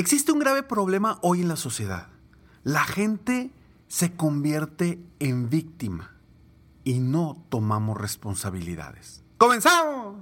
Existe un grave problema hoy en la sociedad. La gente se convierte en víctima y no tomamos responsabilidades. ¡Comenzamos!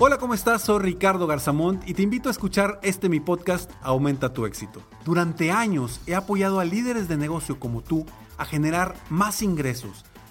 Hola, ¿cómo estás? Soy Ricardo Garzamont y te invito a escuchar este mi podcast Aumenta tu éxito. Durante años he apoyado a líderes de negocio como tú a generar más ingresos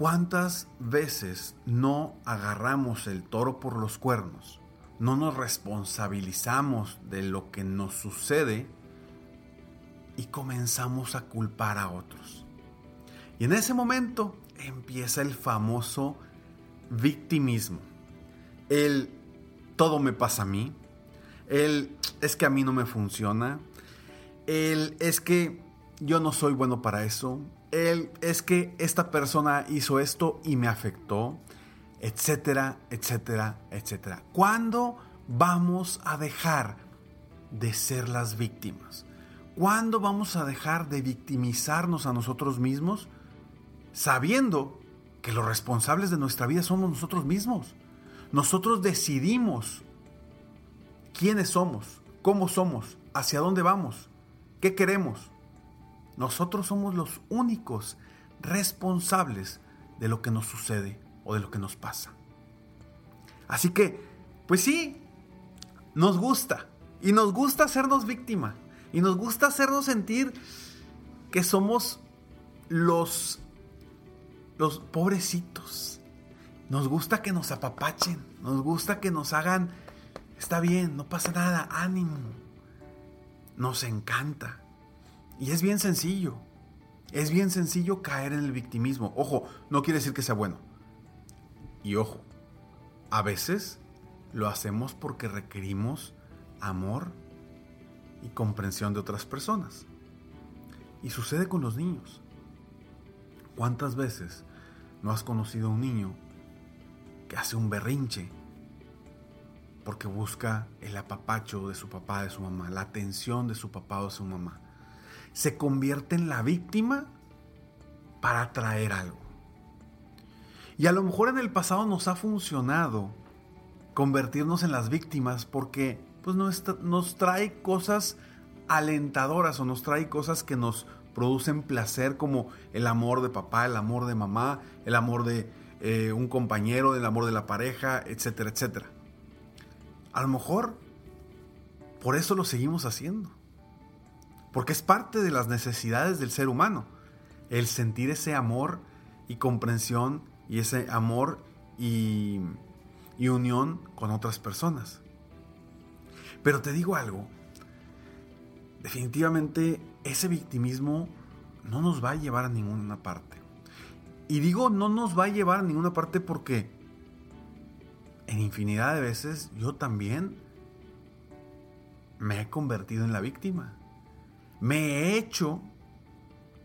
¿Cuántas veces no agarramos el toro por los cuernos? No nos responsabilizamos de lo que nos sucede y comenzamos a culpar a otros. Y en ese momento empieza el famoso victimismo. El todo me pasa a mí. El es que a mí no me funciona. El es que yo no soy bueno para eso él es que esta persona hizo esto y me afectó, etcétera, etcétera, etcétera. ¿Cuándo vamos a dejar de ser las víctimas? ¿Cuándo vamos a dejar de victimizarnos a nosotros mismos sabiendo que los responsables de nuestra vida somos nosotros mismos? Nosotros decidimos quiénes somos, cómo somos, hacia dónde vamos, qué queremos. Nosotros somos los únicos responsables de lo que nos sucede o de lo que nos pasa. Así que, pues sí, nos gusta. Y nos gusta hacernos víctima. Y nos gusta hacernos sentir que somos los, los pobrecitos. Nos gusta que nos apapachen. Nos gusta que nos hagan, está bien, no pasa nada, ánimo. Nos encanta. Y es bien sencillo. Es bien sencillo caer en el victimismo. Ojo, no quiere decir que sea bueno. Y ojo, a veces lo hacemos porque requerimos amor y comprensión de otras personas. Y sucede con los niños. ¿Cuántas veces no has conocido a un niño que hace un berrinche porque busca el apapacho de su papá, de su mamá, la atención de su papá o de su mamá? Se convierte en la víctima para atraer algo. Y a lo mejor en el pasado nos ha funcionado convertirnos en las víctimas porque pues, nos, nos trae cosas alentadoras o nos trae cosas que nos producen placer como el amor de papá, el amor de mamá, el amor de eh, un compañero, el amor de la pareja, etcétera, etcétera. A lo mejor por eso lo seguimos haciendo porque es parte de las necesidades del ser humano, el sentir ese amor y comprensión y ese amor y, unión con otras personas. Pero te digo algo, definitivamente ese victimismo no nos va a llevar a ninguna parte. Y digo no nos va a llevar a ninguna parte porque en infinidad de veces yo también me he convertido en la víctima me he hecho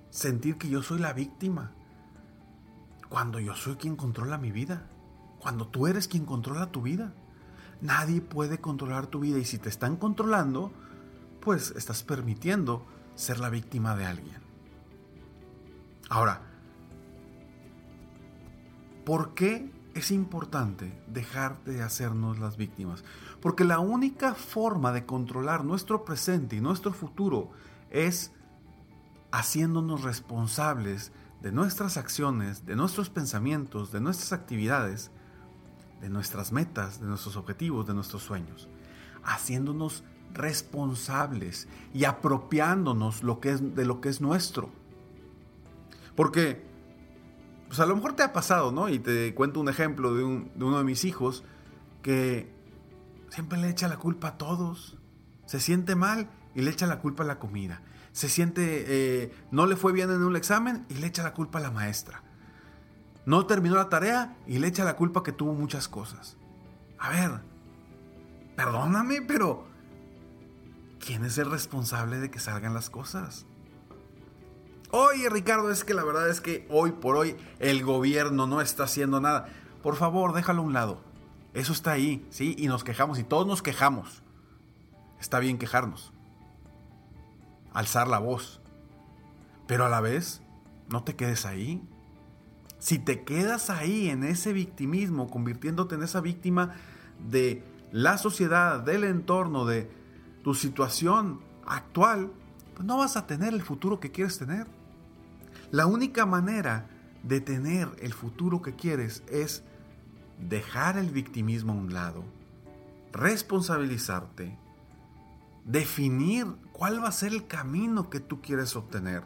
sentir que yo soy la víctima. Cuando yo soy quien controla mi vida. Cuando tú eres quien controla tu vida. Nadie puede controlar tu vida y si te están controlando, pues estás permitiendo ser la víctima de alguien. Ahora, ¿por qué es importante dejar de hacernos las víctimas? Porque la única forma de controlar nuestro presente y nuestro futuro es haciéndonos responsables de nuestras acciones, de nuestros pensamientos, de nuestras actividades, de nuestras metas, de nuestros objetivos, de nuestros sueños. Haciéndonos responsables y apropiándonos lo que es, de lo que es nuestro. Porque, pues a lo mejor te ha pasado, ¿no? Y te cuento un ejemplo de, de uno de mis hijos que siempre le echa la culpa a todos. Se siente mal y le echa la culpa a la comida. Se siente, eh, no le fue bien en un examen y le echa la culpa a la maestra. no terminó la tarea y le echa la culpa que tuvo muchas cosas. A ver, perdóname, pero ¿quién es el responsable de que salgan las cosas? Oye, Ricardo, es que la verdad es que hoy por hoy el gobierno no está haciendo nada. Por favor, déjalo a un lado. Eso está ahí, ¿sí? Y nos quejamos, y todos nos quejamos. Está bien quejarnos. Alzar la voz. Pero a la vez, no te quedes ahí. Si te quedas ahí en ese victimismo, convirtiéndote en esa víctima de la sociedad, del entorno, de tu situación actual, pues no vas a tener el futuro que quieres tener. La única manera de tener el futuro que quieres es dejar el victimismo a un lado, responsabilizarte, definir cuál va a ser el camino que tú quieres obtener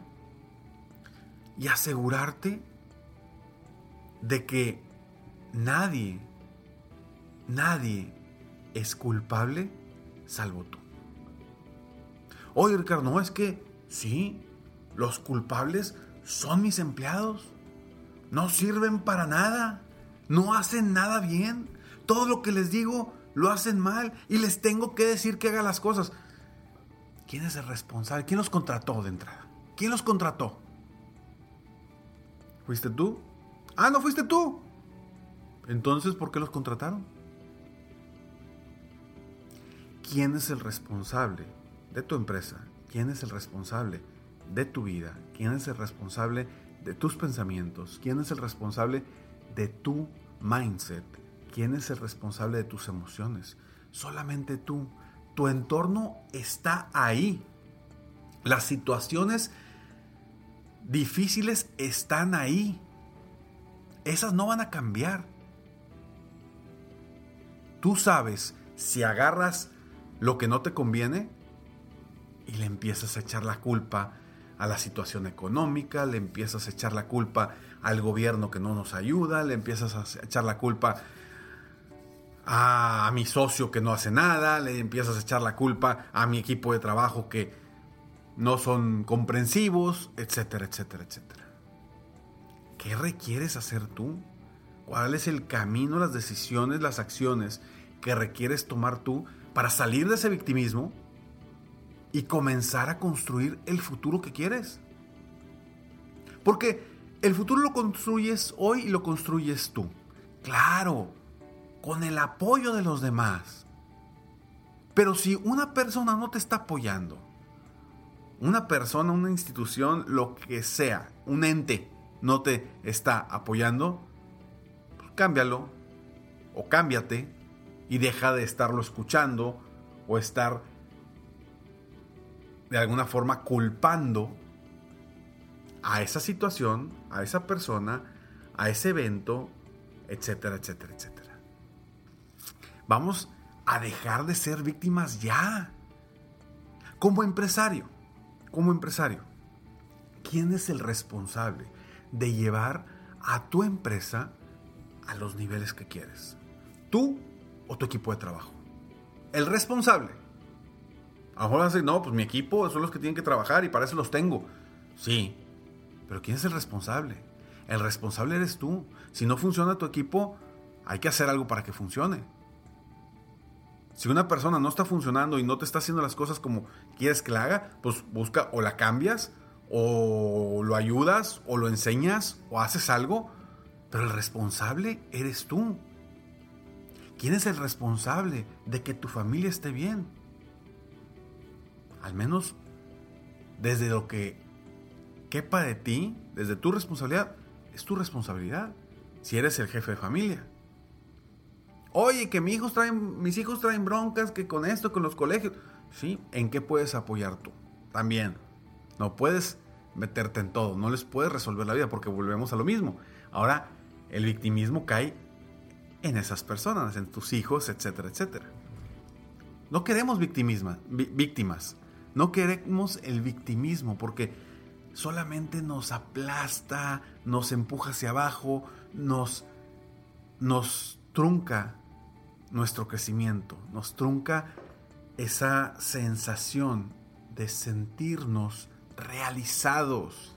y asegurarte de que nadie, nadie es culpable salvo tú. Oye, Ricardo, no es que sí, los culpables son mis empleados. No sirven para nada. No hacen nada bien. Todo lo que les digo lo hacen mal y les tengo que decir que hagan las cosas. ¿Quién es el responsable? ¿Quién los contrató de entrada? ¿Quién los contrató? ¿Fuiste tú? Ah, no fuiste tú. Entonces, ¿por qué los contrataron? ¿Quién es el responsable de tu empresa? ¿Quién es el responsable de tu vida? ¿Quién es el responsable de tus pensamientos? ¿Quién es el responsable de tu mindset? ¿Quién es el responsable de tus emociones? Solamente tú. Tu entorno está ahí. Las situaciones difíciles están ahí. Esas no van a cambiar. Tú sabes si agarras lo que no te conviene y le empiezas a echar la culpa a la situación económica, le empiezas a echar la culpa al gobierno que no nos ayuda, le empiezas a echar la culpa a, mi socio que no hace nada, le empiezas a echar la culpa a mi equipo de trabajo que no son comprensivos, etcétera, etcétera, etcétera. ¿Qué requieres hacer tú? ¿Cuál es el camino, las decisiones, las acciones que requieres tomar tú para salir de ese victimismo y comenzar a construir el futuro que quieres. Porque el futuro lo construyes hoy y lo construyes tú. Claro, con el apoyo de los demás. Pero si una persona no te está apoyando, una persona, una institución, lo que sea, un ente, no te está apoyando, pues cámbialo o cámbiate y deja de estarlo escuchando o estar de alguna forma culpando a esa situación, a esa persona, a ese evento, etcétera, etcétera, etcétera. Vamos a dejar de ser víctimas ya. Como empresario, como empresario, ¿quién es el responsable de llevar a tu empresa a los niveles que quieres? ¿Tú o tu equipo de trabajo? El responsable a lo mejor no, pues mi equipo son los que tienen que trabajar y para eso los tengo. Sí, pero ¿quién es el responsable? El responsable eres tú. Si no funciona tu equipo, hay que hacer algo para que funcione. Si una persona no está funcionando y no te está haciendo las cosas como quieres que la haga, pues busca o la cambias, o lo ayudas, o lo enseñas, o haces algo. Pero el responsable eres tú. ¿Quién es el responsable de que tu familia esté bien? al menos desde lo que quepa de ti, desde tu responsabilidad, es tu responsabilidad. Si eres el jefe de familia. Oye, que mis hijos traen, mis hijos traen broncas, que con esto, con los colegios. Sí, ¿en qué puedes apoyar tú? También. No puedes meterte en todo, no les puedes resolver la vida porque volvemos a lo mismo. Ahora, el victimismo cae en esas personas, en tus hijos, etcétera, etcétera. No queremos víctimas. No queremos el victimismo porque solamente nos aplasta, nos empuja hacia abajo, nos, nos trunca nuestro crecimiento, nos trunca esa sensación de sentirnos realizados.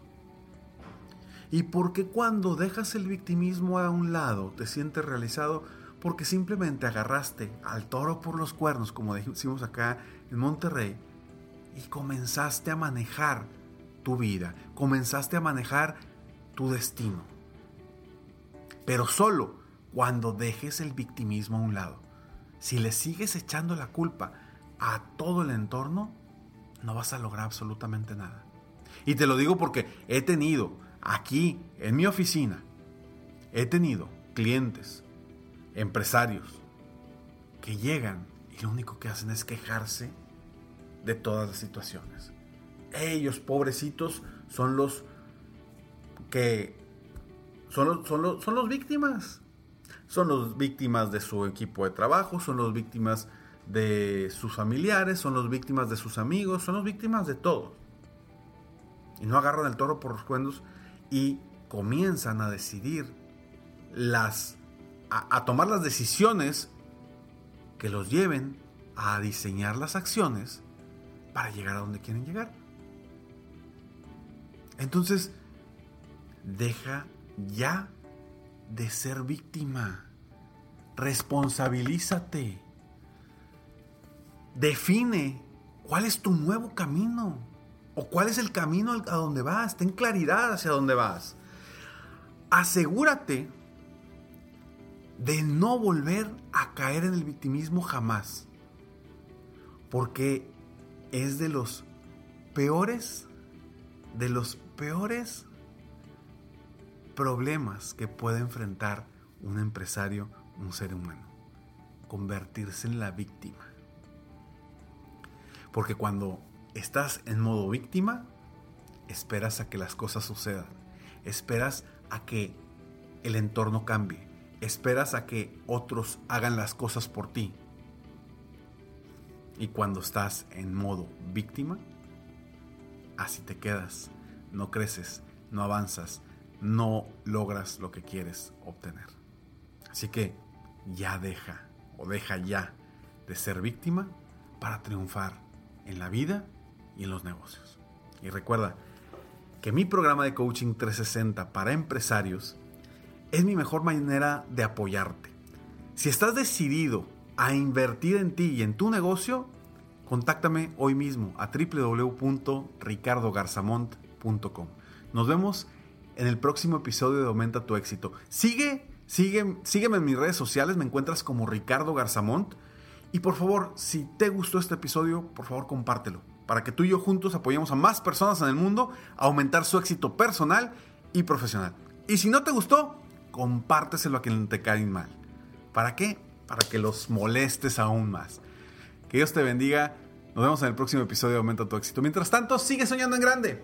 ¿Y por qué cuando dejas el victimismo a un lado te sientes realizado? Porque simplemente agarraste al toro por los cuernos, como decimos acá en Monterrey, y comenzaste a manejar tu vida, comenzaste a manejar tu destino. Pero solo cuando dejes el victimismo a un lado. Si le sigues echando la culpa a todo el entorno, no vas a lograr absolutamente nada. Y te lo digo porque he tenido aquí en mi oficina, he tenido clientes, empresarios, que llegan y lo único que hacen es quejarse de todas las situaciones. Ellos, pobrecitos, son los que son los, son son los víctimas. Son los víctimas de su equipo de trabajo, son los víctimas de sus familiares, son los víctimas de sus amigos, son los víctimas de todo. Y no agarran el toro por los cuernos y comienzan a decidir las a, tomar las decisiones que los lleven a diseñar las acciones para llegar a donde quieren llegar. Entonces, deja ya de ser víctima. Responsabilízate. Define cuál es tu nuevo camino o cuál es el camino a donde vas. Ten claridad hacia dónde vas. Asegúrate de no volver a caer en el victimismo jamás. Porque es de los peores, de los peores problemas que puede enfrentar un empresario, un ser humano. Convertirse en la víctima. Porque cuando estás en modo víctima, esperas a que las cosas sucedan. Esperas a que el entorno cambie esperas a que otros hagan las cosas por ti. Y cuando estás en modo víctima, así te quedas, no creces, no avanzas, no logras lo que quieres obtener. Así que ya deja o deja ya de ser víctima para triunfar en la vida y en los negocios. Y recuerda que mi programa de coaching 360 para empresarios es mi mejor manera de apoyarte. Si estás decidido a invertir en ti y en tu negocio, contáctame hoy mismo a www.ricardogarzamont.com. Nos vemos en el próximo episodio de Aumenta tu éxito. Sigue, sigue, sígueme en mis redes sociales, me encuentras como Ricardo Garzamont. Y por favor, si te gustó este episodio, por favor compártelo, para que tú y yo juntos apoyemos a más personas en el mundo a aumentar su éxito personal y profesional. Y si no te gustó, compárteselo a quien te caen mal. ¿Para qué? Para que los molestes aún más. Que Dios te bendiga. Nos vemos en el próximo episodio de Aumenta tu éxito. Mientras tanto, sigue soñando en grande.